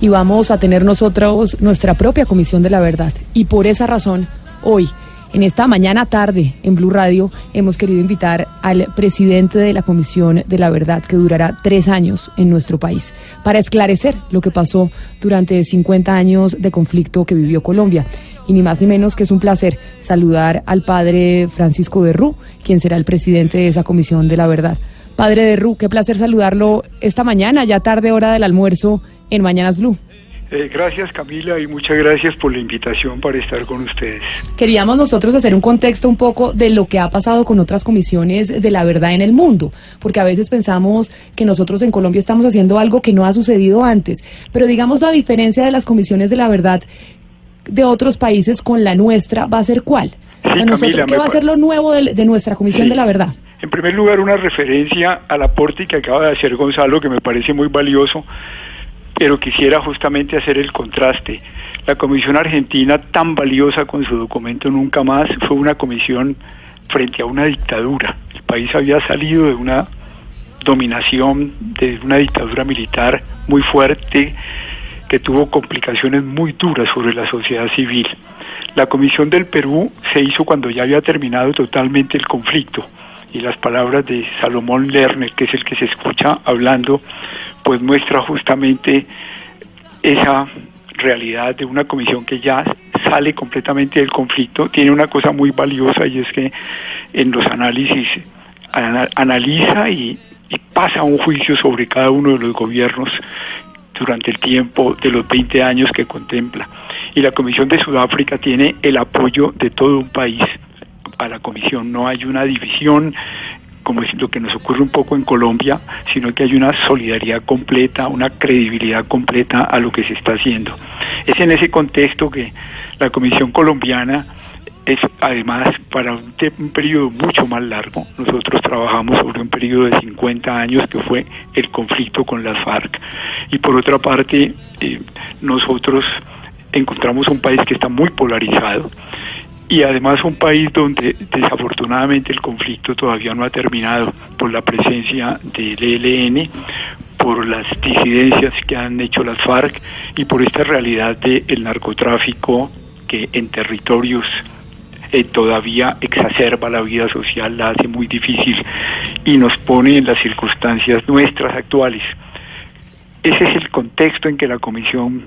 y vamos a tener nosotros nuestra propia Comisión de la Verdad. Y por esa razón, hoy, en esta mañana tarde en Blue Radio hemos querido invitar al presidente de la Comisión de la Verdad, que durará tres años en nuestro país, para esclarecer lo que pasó durante 50 años de conflicto que vivió Colombia. Y ni más ni menos que es un placer saludar al padre Francisco de Rú, quien será el presidente de esa Comisión de la Verdad. Padre de Rú, qué placer saludarlo esta mañana, ya tarde hora del almuerzo en Mañanas Blue. Eh, gracias Camila y muchas gracias por la invitación para estar con ustedes. Queríamos nosotros hacer un contexto un poco de lo que ha pasado con otras comisiones de la verdad en el mundo, porque a veces pensamos que nosotros en Colombia estamos haciendo algo que no ha sucedido antes, pero digamos la diferencia de las comisiones de la verdad de otros países con la nuestra va a ser cuál. nosotros, ¿Qué va a ser lo nuevo de, nuestra comisión de la verdad? En primer lugar, una referencia al aporte que acaba de hacer Gonzalo, que me parece muy valioso pero quisiera justamente hacer el contraste. La Comisión Argentina, tan valiosa con su documento Nunca Más, fue una comisión frente a una dictadura. El país había salido de una dominación, de una dictadura militar muy fuerte que tuvo complicaciones muy duras sobre la sociedad civil. La Comisión del Perú se hizo cuando ya había terminado totalmente el conflicto y las palabras de Salomón Lerner, que es el que se escucha hablando, pues muestra justamente esa realidad de una comisión que ya sale completamente del conflicto, tiene una cosa muy valiosa y es que en los análisis analiza y, pasa un juicio sobre cada uno de los gobiernos durante el tiempo de los 20 años que contempla. Y la Comisión de Sudáfrica tiene el apoyo de todo un país a la comisión, no hay una división como es lo que nos ocurre un poco en Colombia, sino que hay una solidaridad completa, una credibilidad completa a lo que se está haciendo. Es en ese contexto que la Comisión Colombiana es además para un, periodo mucho más largo. Nosotros trabajamos sobre un periodo de 50 años que fue el conflicto con las FARC. Y por otra parte, eh, nosotros encontramos un país que está muy polarizado y además un país donde desafortunadamente el conflicto todavía no ha terminado por la presencia del ELN, por las disidencias que han hecho las FARC y por esta realidad del narcotráfico que en territorios eh, todavía exacerba la vida social, la hace muy difícil y nos pone en las circunstancias nuestras actuales. Ese es el contexto en que la Comisión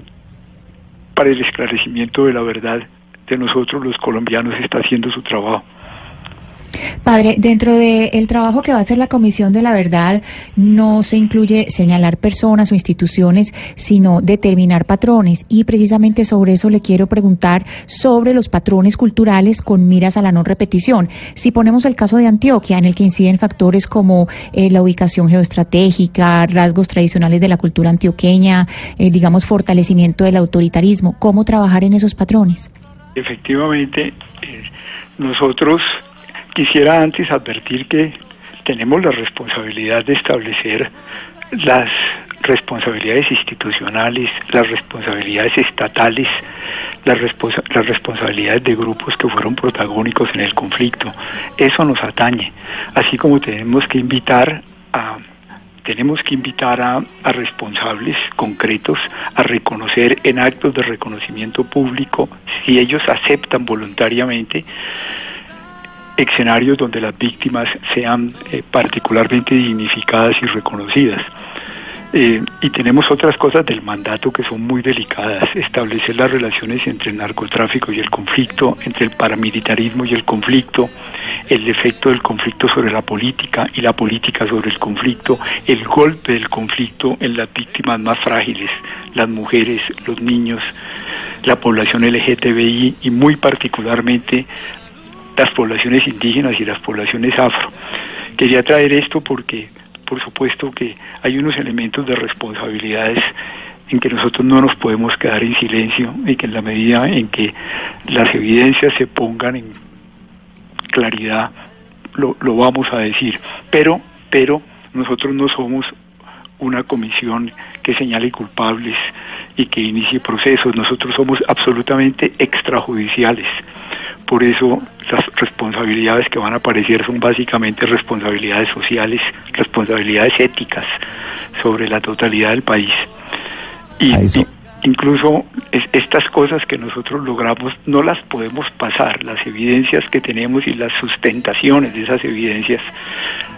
para el esclarecimiento de la verdad nosotros los colombianos está haciendo su trabajo. Padre, dentro del trabajo que va a hacer la Comisión de la Verdad, no se incluye señalar personas o instituciones, sino determinar patrones. Y precisamente sobre eso le quiero preguntar sobre los patrones culturales con miras a la no repetición. Si ponemos el caso de Antioquia, en el que inciden factores como eh, la ubicación geoestratégica, rasgos tradicionales de la cultura antioqueña, eh, digamos, fortalecimiento del autoritarismo, ¿cómo trabajar en esos patrones? Efectivamente, eh, nosotros quisiera antes advertir que tenemos la responsabilidad de establecer las responsabilidades institucionales, las responsabilidades estatales, las, las responsabilidades de grupos que fueron protagónicos en el conflicto. Eso nos atañe, así como tenemos que invitar a tenemos que invitar a, responsables concretos a reconocer en actos de reconocimiento público, si ellos aceptan voluntariamente, escenarios donde las víctimas sean eh, particularmente dignificadas y reconocidas. Eh, y tenemos otras cosas del mandato que son muy delicadas, establecer las relaciones entre el narcotráfico y el conflicto, entre el paramilitarismo y el conflicto, el efecto del conflicto sobre la política y la política sobre el conflicto, el golpe del conflicto en las víctimas más frágiles, las mujeres, los niños, la población LGTBI y muy particularmente las poblaciones indígenas y las poblaciones afro. Quería traer esto porque por supuesto que hay unos elementos de responsabilidades en que nosotros no nos podemos quedar en silencio y que en la medida en que las evidencias se pongan en claridad lo, lo vamos a decir. Pero, pero nosotros no somos una comisión que señale culpables y que inicie procesos. Nosotros somos absolutamente extrajudiciales. Por eso las responsabilidades que van a aparecer son básicamente responsabilidades sociales, responsabilidades éticas sobre la totalidad del país. Y, incluso estas cosas que nosotros logramos no las podemos pasar, las evidencias que tenemos y las sustentaciones de esas evidencias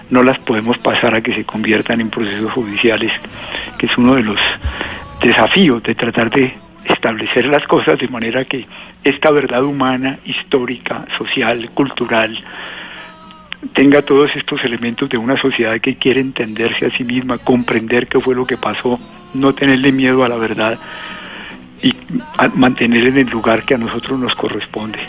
no las podemos pasar a que se conviertan en procesos judiciales, que es uno de los desafíos de tratar de establecer las cosas de manera que esta verdad humana, histórica, social, cultural, tenga todos estos elementos de una sociedad que quiere entenderse a sí misma, comprender qué fue lo que pasó, no tenerle miedo a la verdad y mantener en el lugar que a nosotros nos corresponde.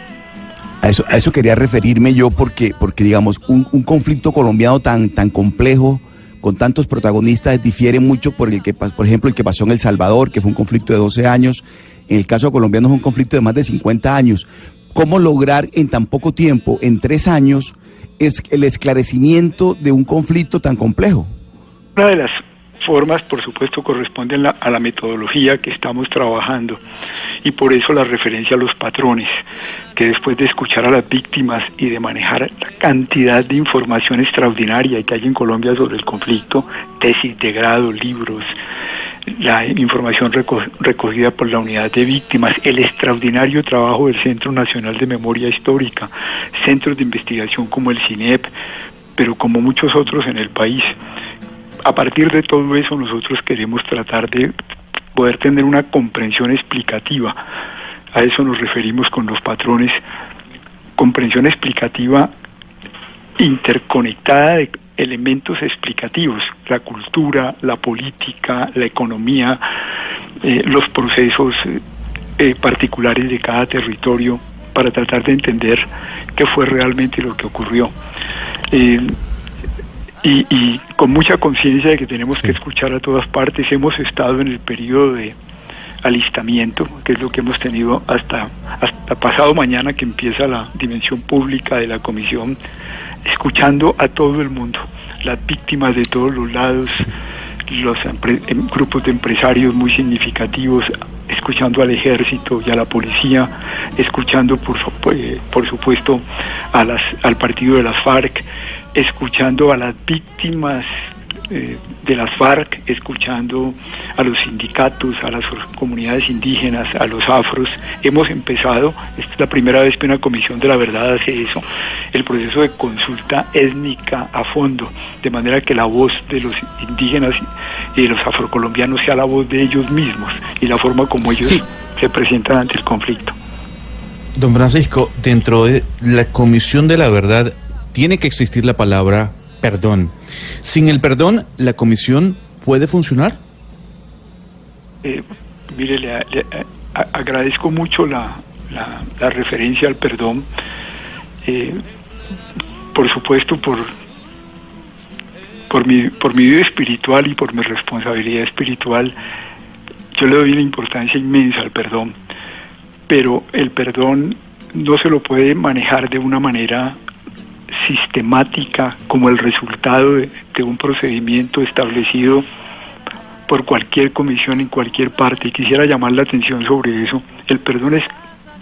A eso, a eso quería referirme yo porque, porque digamos, un, un conflicto colombiano tan, tan complejo, con tantos protagonistas, difiere mucho por el que, por ejemplo, el que pasó en El Salvador, que fue un conflicto de 12 años. En el caso colombiano es un conflicto de más de 50 años. ¿Cómo lograr en tan poco tiempo, en tres años, es el esclarecimiento de un conflicto tan complejo? Una de las formas, por supuesto, corresponden a la metodología que estamos trabajando y por eso la referencia a los patrones, que después de escuchar a las víctimas y de manejar la cantidad de información extraordinaria que hay en Colombia sobre el conflicto, tesis de grado, libros, la información recogida por la unidad de víctimas, el extraordinario trabajo del Centro Nacional de Memoria Histórica, centros de investigación como el CINEP, pero como muchos otros en el país. A partir de todo eso nosotros queremos tratar de poder tener una comprensión explicativa. A eso nos referimos con los patrones, comprensión explicativa interconectada de elementos explicativos, la cultura, la política, la economía, eh, los procesos eh, particulares de cada territorio para tratar de entender qué fue realmente lo que ocurrió. Eh, y, con mucha conciencia de que tenemos que escuchar a todas partes, hemos estado en el periodo de alistamiento, que es lo que hemos tenido hasta, hasta pasado mañana que empieza la dimensión pública de la comisión escuchando a todo el mundo, las víctimas de todos los lados, los em, grupos de empresarios muy significativos, escuchando al ejército y a la policía, escuchando por, eh, por supuesto a las, al partido de las FARC, escuchando a las víctimas eh, de las FARC, escuchando a los sindicatos, a las comunidades indígenas, a los afros. Hemos empezado, esta es la primera vez que una comisión de la verdad hace eso, el proceso de consulta étnica a fondo, de manera que la voz de los indígenas y de los afrocolombianos sea la voz de ellos mismos y la forma como ellos se presentan ante el conflicto. Don Francisco, dentro de la Comisión de la Verdad tiene que existir la palabra perdón. Sin el perdón, ¿la comisión puede funcionar? Eh, mire, le, agradezco mucho la, la, referencia al perdón. Eh, por supuesto, por, por, mi, por mi vida espiritual y por mi responsabilidad espiritual, yo le doy una importancia inmensa al perdón. Pero el perdón no se lo puede manejar de una manera sistemática como el resultado de, un procedimiento establecido por cualquier comisión en cualquier parte. Y quisiera llamar la atención sobre eso. El perdón es,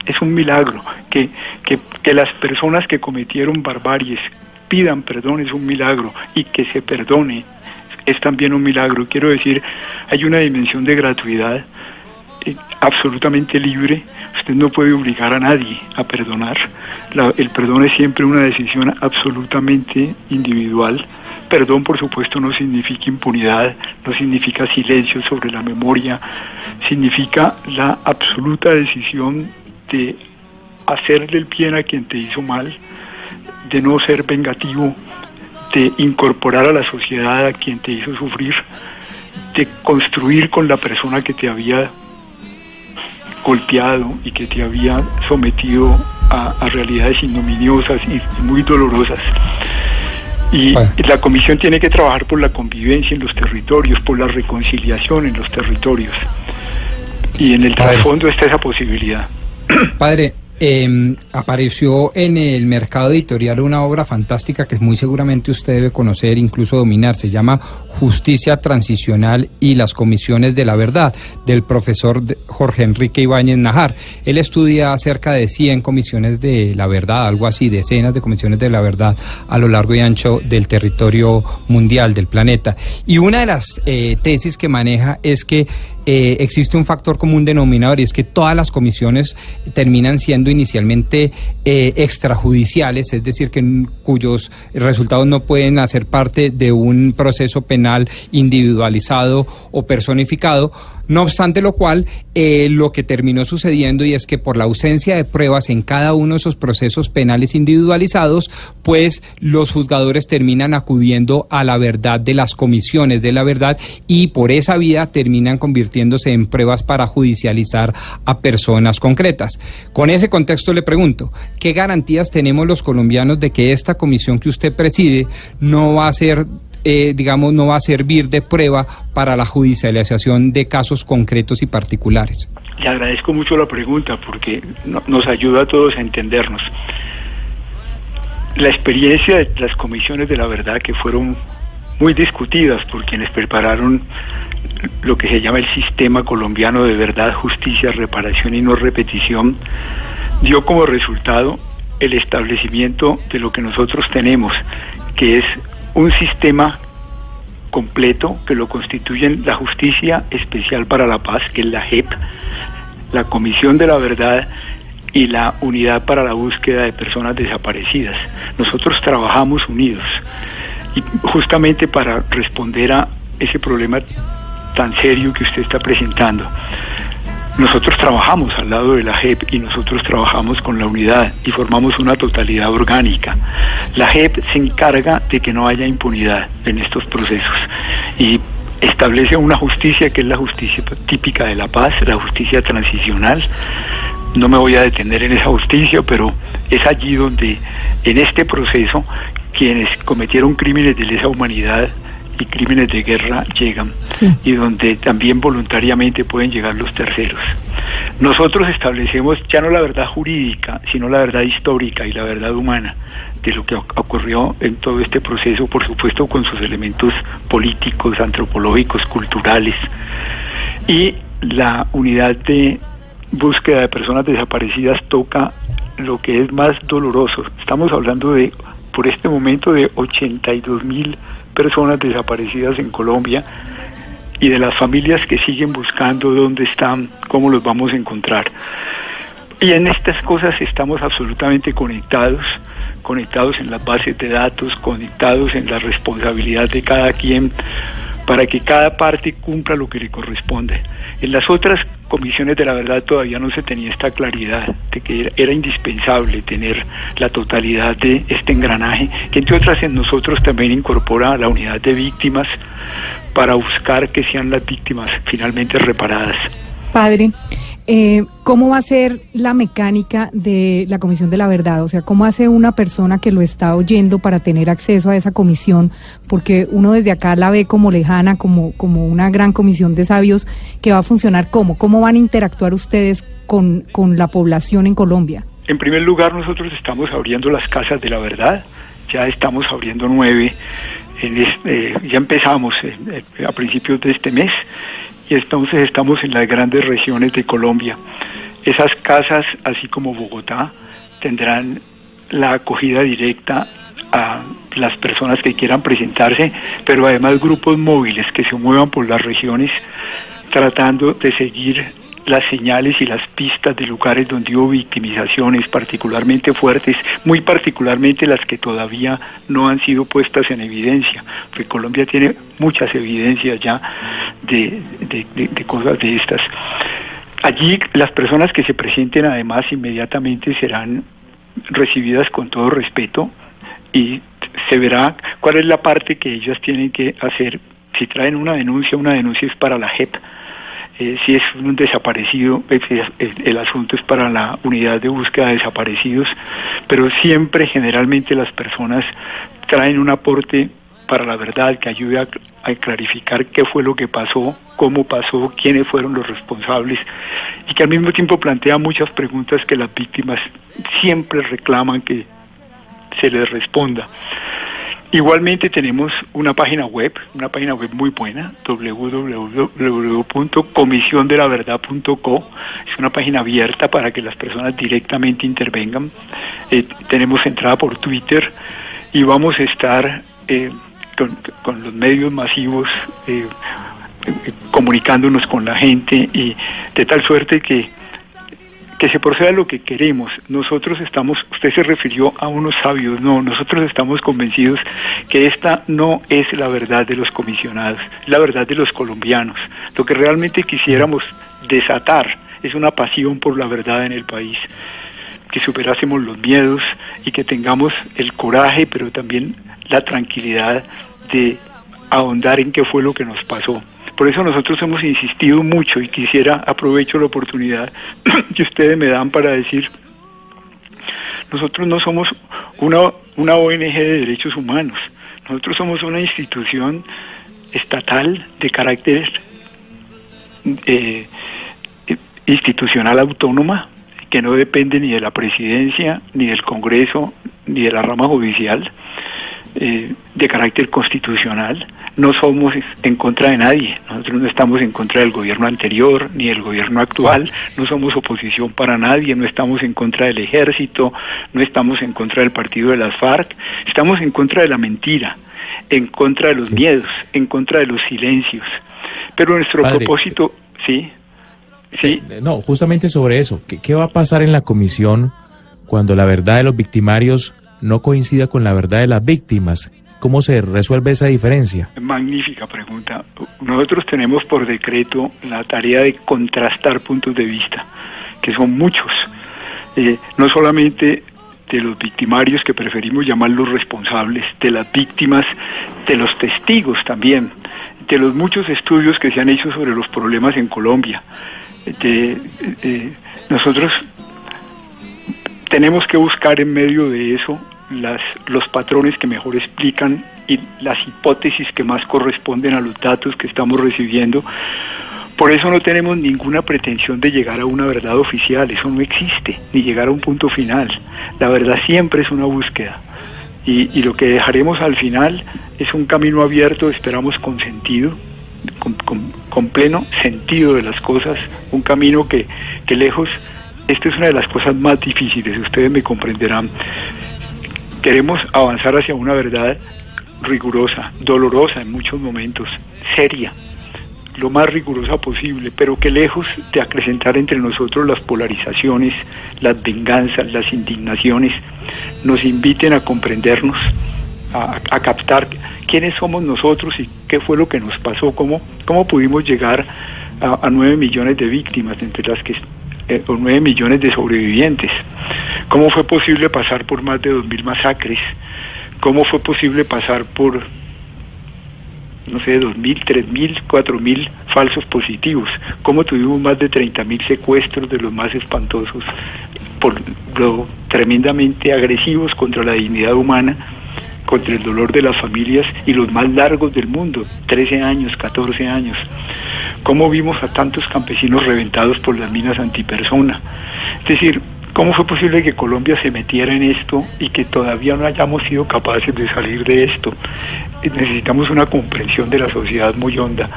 es un milagro. Que, que, que las personas que cometieron barbaries pidan perdón es un milagro. Y que se perdone es también un milagro. Quiero decir, hay una dimensión de gratuidad absolutamente libre. Usted no puede obligar a nadie a perdonar. el perdón es siempre una decisión absolutamente individual. Perdón, por supuesto, no significa impunidad, no significa silencio sobre la memoria, significa la absoluta decisión de hacerle el bien a quien te hizo mal, de no ser vengativo, de incorporar a la sociedad a quien te hizo sufrir, de construir con la persona que te había golpeado y que te había sometido a, realidades ignominiosas y muy dolorosas. Y la comisión tiene que trabajar por la convivencia en los territorios, por la reconciliación en los territorios. Y en el trasfondo está esa posibilidad. Padre, eh, apareció en el mercado editorial una obra fantástica que muy seguramente usted debe conocer, incluso dominar. Se llama Justicia Transicional y las Comisiones de la Verdad, del profesor Jorge Enrique Ibáñez Najar. Él estudia cerca de 100 comisiones de la verdad, algo así, decenas de comisiones de la verdad a lo largo y ancho del territorio mundial, del planeta. Y una de las eh, tesis que maneja es que eh, existe un factor común denominador y es que todas las comisiones terminan siendo inicialmente eh, extrajudiciales, es decir, que cuyos resultados no pueden hacer parte de un proceso penal individualizado o personificado no obstante lo cual, eh, lo que terminó sucediendo y es que por la ausencia de pruebas en cada uno de esos procesos penales individualizados, pues los juzgadores terminan acudiendo a la verdad de las comisiones de la verdad y por esa vía terminan convirtiéndose en pruebas para judicializar a personas concretas. Con ese contexto le pregunto, ¿qué garantías tenemos los colombianos de que esta comisión que usted preside no va a ser eh, digamos, no va a servir de prueba para la judicialización de casos concretos y particulares? Le agradezco mucho la pregunta porque nos ayuda a todos a entendernos. La experiencia de las comisiones de la verdad que fueron muy discutidas por quienes prepararon lo que se llama el sistema colombiano de verdad, justicia, reparación y no repetición, dio como resultado el establecimiento de lo que nosotros tenemos, que es un sistema completo que lo constituyen la Justicia Especial para la Paz, que es la JEP, la Comisión de la Verdad y la Unidad para la Búsqueda de Personas Desaparecidas. Nosotros trabajamos unidos y justamente para responder a ese problema tan serio que usted está presentando. Nosotros trabajamos al lado de la JEP y nosotros trabajamos con la unidad y formamos una totalidad orgánica. La JEP se encarga de que no haya impunidad en estos procesos y establece una justicia que es la justicia típica de la paz, la justicia transicional. No me voy a detener en esa justicia, pero es allí donde en este proceso quienes cometieron crímenes de lesa humanidad y crímenes de guerra llegan y donde también voluntariamente pueden llegar los terceros. Nosotros establecemos ya no la verdad jurídica, sino la verdad histórica y la verdad humana de lo que ocurrió en todo este proceso, por supuesto con sus elementos políticos, antropológicos, culturales. Y la unidad de búsqueda de personas desaparecidas toca lo que es más doloroso. Estamos hablando de, por este momento, de 82 mil personas desaparecidas en Colombia y de las familias que siguen buscando dónde están, cómo los vamos a encontrar. Y en estas cosas estamos absolutamente conectados, conectados en las bases de datos, conectados en la responsabilidad de cada quien para que cada parte cumpla lo que le corresponde. En las otras comisiones de la verdad todavía no se tenía esta claridad de que era indispensable tener la totalidad de este engranaje, que entre otras en nosotros también incorpora la unidad de víctimas para buscar que sean las víctimas finalmente reparadas. Padre, eh, ¿Cómo va a ser la mecánica de la Comisión de la Verdad? O sea, ¿cómo hace una persona que lo está oyendo para tener acceso a esa comisión? Porque uno desde acá la ve como lejana, como, como una gran comisión de sabios que va a funcionar ¿cómo? ¿Cómo van a interactuar ustedes con, con la población en Colombia? En primer lugar, nosotros estamos abriendo las casas de la verdad. Ya estamos abriendo nueve. En este, ya empezamos a principios de este mes entonces estamos en las grandes regiones de Colombia. Esas casas, así como Bogotá, tendrán la acogida directa a las personas que quieran presentarse, pero además grupos móviles que se muevan por las regiones tratando de seguir las señales y las pistas de lugares donde hubo victimizaciones particularmente fuertes, muy particularmente las que todavía no han sido puestas en evidencia, porque Colombia tiene muchas evidencias ya de, de cosas de estas. Allí las personas que se presenten además inmediatamente serán recibidas con todo respeto y se verá cuál es la parte que ellas tienen que hacer. Si traen una denuncia, una denuncia es para la JEP eh, si es un desaparecido, el, asunto es para la unidad de búsqueda de desaparecidos, pero siempre generalmente las personas traen un aporte para la verdad que ayude a, a, clarificar qué fue lo que pasó, cómo pasó, quiénes fueron los responsables y que al mismo tiempo plantea muchas preguntas que las víctimas siempre reclaman que se les responda. Igualmente tenemos una página web, una página web muy buena, www.comisiondelaverdad.co. Es una página abierta para que las personas directamente intervengan. Eh, tenemos entrada por Twitter y vamos a estar eh, con, los medios masivos eh, comunicándonos con la gente y de tal suerte que que se proceda lo que queremos. Nosotros estamos, usted se refirió a unos sabios, no, nosotros estamos convencidos que esta no es la verdad de los comisionados, la verdad de los colombianos. Lo que realmente quisiéramos desatar es una pasión por la verdad en el país, que superásemos los miedos y que tengamos el coraje, pero también la tranquilidad de ahondar en qué fue lo que nos pasó. Por eso nosotros hemos insistido mucho y quisiera aprovecho la oportunidad que ustedes me dan para decir, nosotros no somos una, una ONG de derechos humanos, nosotros somos una institución estatal de carácter eh, institucional autónoma que no depende ni de la presidencia, ni del Congreso, ni de la rama judicial, eh, de carácter constitucional no somos en contra de nadie, nosotros no estamos en contra del gobierno anterior ni del gobierno actual, no somos oposición para nadie, no estamos en contra del ejército, no estamos en contra del partido de las FARC, estamos en contra de la mentira, en contra de los miedos, en contra de los silencios. Pero nuestro propósito, sí, sí. Eh, no, justamente sobre eso, ¿Qué, ¿qué va a pasar en la comisión cuando la verdad de los victimarios no coincida con la verdad de las víctimas? ¿Cómo se resuelve esa diferencia? Magnífica pregunta. Nosotros tenemos por decreto la tarea de contrastar puntos de vista, que son muchos. Eh, no solamente de los victimarios que preferimos llamar los responsables, de las víctimas, de los testigos también, de los muchos estudios que se han hecho sobre los problemas en Colombia. nosotros tenemos que buscar en medio de eso las, los patrones que mejor explican y las hipótesis que más corresponden a los datos que estamos recibiendo. Por eso no tenemos ninguna pretensión de llegar a una verdad oficial, eso no existe, ni llegar a un punto final. La verdad siempre es una búsqueda. Y, y lo que dejaremos al final es un camino abierto, esperamos con sentido, con, con, pleno sentido de las cosas, un camino que, que lejos, esta es una de las cosas más difíciles, ustedes me comprenderán, Queremos avanzar hacia una verdad rigurosa, dolorosa en muchos momentos, seria, lo más rigurosa posible, pero que lejos de acrecentar entre nosotros las polarizaciones, las venganzas, las indignaciones, nos inviten a comprendernos, a, captar quiénes somos nosotros y qué fue lo que nos pasó, cómo, cómo pudimos llegar a, nueve millones de víctimas, entre las que eh, o nueve millones de sobrevivientes. ¿Cómo fue posible pasar por más de dos mil masacres? ¿Cómo fue posible pasar por, no sé, dos mil, tres mil, cuatro mil falsos positivos? ¿Cómo tuvimos más de treinta mil secuestros de los más espantosos, por tremendamente agresivos contra la dignidad humana? contra el dolor de las familias y los más largos del mundo, 13 años, 14 años. ¿Cómo vimos a tantos campesinos reventados por las minas antipersona? Es decir, ¿cómo fue posible que Colombia se metiera en esto y que todavía no hayamos sido capaces de salir de esto? Necesitamos una comprensión de la sociedad muy honda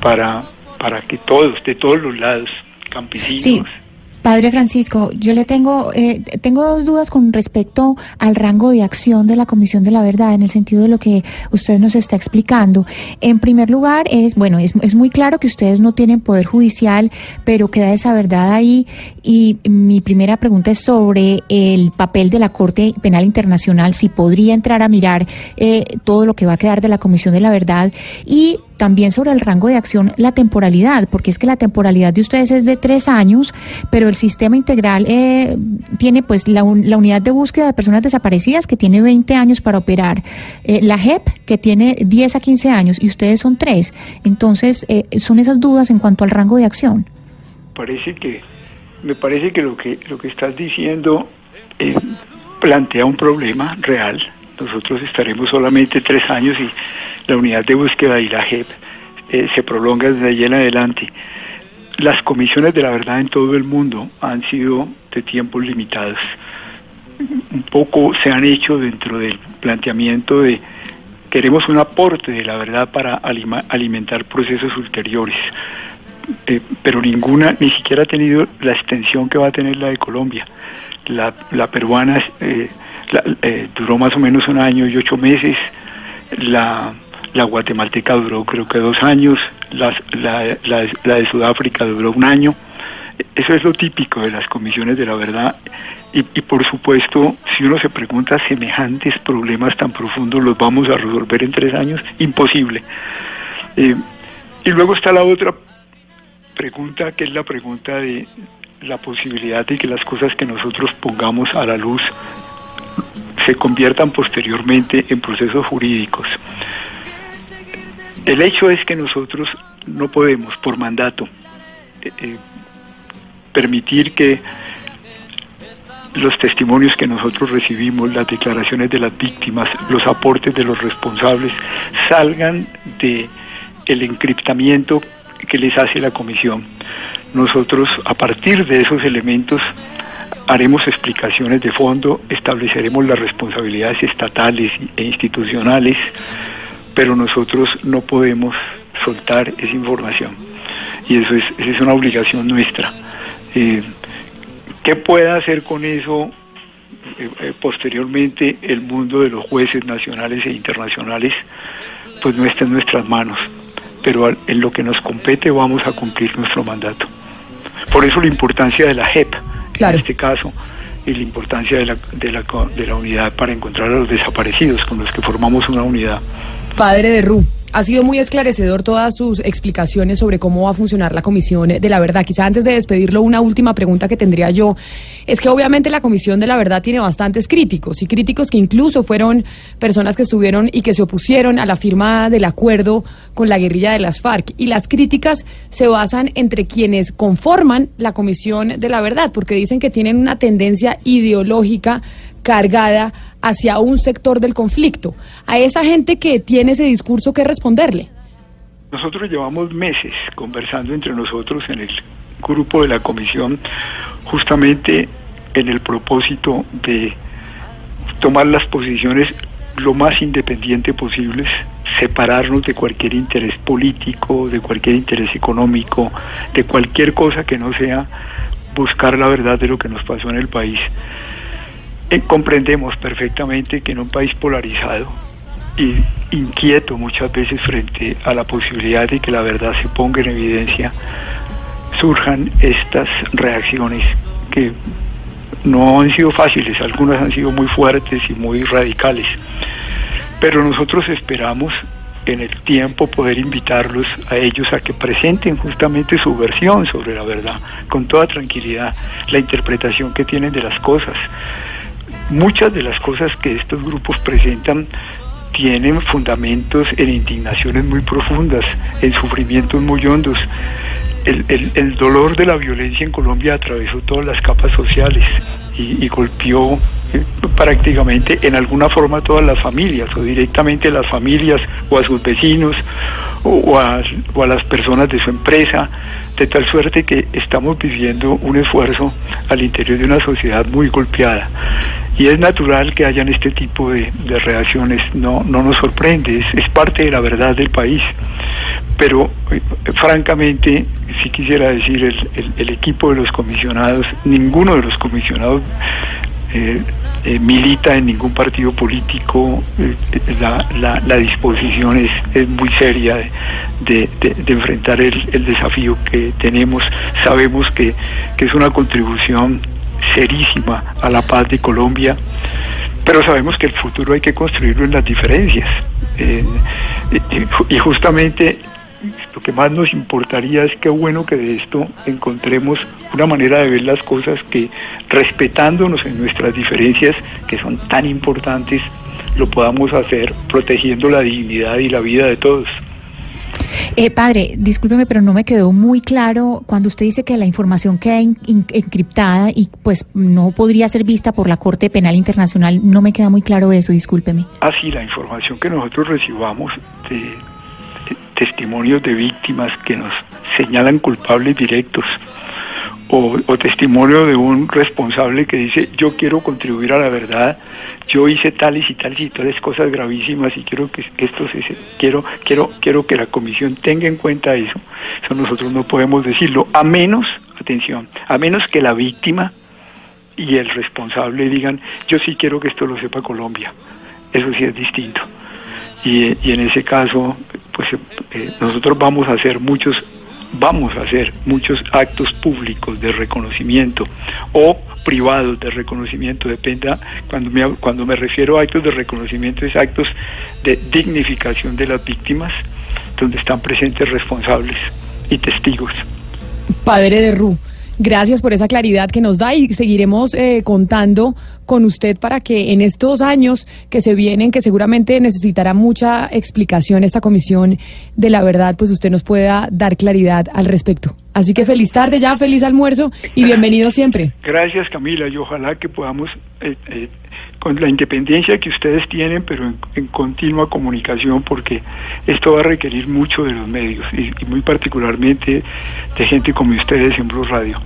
para, para que todos, de todos los lados, campesinos, Padre Francisco, yo le tengo, eh, tengo dos dudas con respecto al rango de acción de la Comisión de la Verdad, en el sentido de lo que usted nos está explicando. En primer lugar, es, bueno, es, es muy claro que ustedes no tienen poder judicial, pero queda esa verdad ahí. Y mi primera pregunta es sobre el papel de la Corte Penal Internacional, si podría entrar a mirar eh, todo lo que va a quedar de la Comisión de la Verdad. Y también sobre el rango de acción, la temporalidad, porque es que la temporalidad de ustedes es de tres años, pero el sistema integral eh, tiene pues la, la, unidad de búsqueda de personas desaparecidas que tiene 20 años para operar, eh, la JEP que tiene 10 a 15 años y ustedes son tres. Entonces, eh, son esas dudas en cuanto al rango de acción. Parece que, me parece que lo que, lo que estás diciendo plantea un problema real. Nosotros estaremos solamente tres años y la unidad de búsqueda y la JEP eh, se prolonga desde allí en adelante. Las comisiones de la verdad en todo el mundo han sido de tiempos limitados. Un poco se han hecho dentro del planteamiento de queremos un aporte de la verdad para alimentar procesos ulteriores. Eh, pero ninguna ni siquiera ha tenido la extensión que va a tener la de Colombia. La, la peruana eh, duró más o menos un año y ocho meses, la la guatemalteca duró creo que dos años, la, de Sudáfrica duró un año. Eso es lo típico de las comisiones de la verdad. Y, por supuesto, si uno se pregunta semejantes problemas tan profundos, ¿los vamos a resolver en tres años? Imposible. Eh, y luego está la otra pregunta, que es la pregunta de la posibilidad de que las cosas que nosotros pongamos a la luz se conviertan posteriormente en procesos jurídicos. El hecho es que nosotros no podemos, por mandato, eh, eh, permitir que los testimonios que nosotros recibimos, las declaraciones de las víctimas, los aportes de los responsables, salgan de el encriptamiento que les hace la comisión. Nosotros, a partir de esos elementos, haremos explicaciones de fondo, estableceremos las responsabilidades estatales e institucionales, pero nosotros no podemos soltar esa información. Y eso es, es una obligación nuestra. Eh, ¿Qué pueda hacer con eso eh, eh, posteriormente el mundo de los jueces nacionales e internacionales? Pues no está en nuestras manos, pero en lo que nos compete vamos a cumplir nuestro mandato. Por eso la importancia de la JEP, en este caso, y la importancia de la, de, la, de la unidad para encontrar a los desaparecidos, con los que formamos una unidad. Padre de Ru, ha sido muy esclarecedor todas sus explicaciones sobre cómo va a funcionar la Comisión de la Verdad. Quizá antes de despedirlo, una última pregunta que tendría yo es que obviamente la Comisión de la Verdad tiene bastantes críticos y críticos que incluso fueron personas que estuvieron y que se opusieron a la firma del acuerdo con la guerrilla de las FARC. Y las críticas se basan entre quienes conforman la Comisión de la Verdad, porque dicen que tienen una tendencia ideológica cargada hacia un sector del conflicto. A esa gente que tiene ese discurso, ¿qué responderle? Nosotros llevamos meses conversando entre nosotros en el grupo de la comisión justamente en el propósito de tomar las posiciones lo más independiente posibles, separarnos de cualquier interés político, de cualquier interés económico, de cualquier cosa que no sea buscar la verdad de lo que nos pasó en el país. Eh, comprendemos perfectamente que en un país polarizado y inquieto muchas veces frente a la posibilidad de que la verdad se ponga en evidencia, surjan estas reacciones que no han sido fáciles, algunas han sido muy fuertes y muy radicales, pero nosotros esperamos en el tiempo poder invitarlos a ellos a que presenten justamente su versión sobre la verdad, con toda tranquilidad, la interpretación que tienen de las cosas, Muchas de las cosas que estos grupos presentan tienen fundamentos en indignaciones muy profundas, en sufrimientos muy hondos. El, dolor de la violencia en Colombia atravesó todas las capas sociales y, golpeó prácticamente en alguna forma todas las familias o directamente las familias o a sus vecinos o a, o a las personas de su empresa, de tal suerte que estamos viviendo un esfuerzo al interior de una sociedad muy golpeada y es natural que hayan este tipo de, reacciones, no, no nos sorprende, es, parte de la verdad del país. Pero eh, francamente, si quisiera decir, el, el, equipo de los comisionados, ninguno de los comisionados eh, eh, milita en ningún partido político, la, la, disposición es, es muy seria de, enfrentar el, desafío que tenemos. Sabemos que, que es una contribución serísima a la paz de Colombia, pero sabemos que el futuro hay que construirlo en las diferencias. y justamente lo que más nos importaría es que bueno que de esto encontremos una manera de ver las cosas que respetándonos en nuestras diferencias, que son tan importantes, lo podamos hacer protegiendo la dignidad y la vida de todos. Eh, padre, discúlpeme, pero no me quedó muy claro cuando usted dice que la información queda encriptada y pues no podría ser vista por la Corte Penal Internacional. No me queda muy claro eso, discúlpeme. Ah, sí, la información que nosotros recibamos de testimonios de víctimas que nos señalan culpables directos o, testimonio de un responsable que dice yo quiero contribuir a la verdad, yo hice tales y tales y tales cosas gravísimas y quiero que esto se quiero quiero quiero que la comisión tenga en cuenta eso. Eso nosotros no podemos decirlo a menos, atención, a menos que la víctima y el responsable digan yo sí quiero que esto lo sepa Colombia. Eso sí es distinto. Y, en ese caso, pues eh, nosotros vamos a hacer muchos vamos a hacer muchos actos públicos de reconocimiento o privados de reconocimiento, dependa, cuando me, cuando me refiero a actos de reconocimiento es actos de dignificación de las víctimas, donde están presentes responsables y testigos. Padre de Ru, gracias por esa claridad que nos da y seguiremos eh, contando con usted para que en estos años que se vienen, que seguramente necesitará mucha explicación esta comisión de la verdad, pues usted nos pueda dar claridad al respecto. Así que feliz tarde ya, feliz almuerzo y bienvenido siempre. Gracias Camila y ojalá que podamos, eh, eh, con la independencia que ustedes tienen, pero en, continua comunicación, porque esto va a requerir mucho de los medios y, y muy particularmente de gente como ustedes en Blue Radio.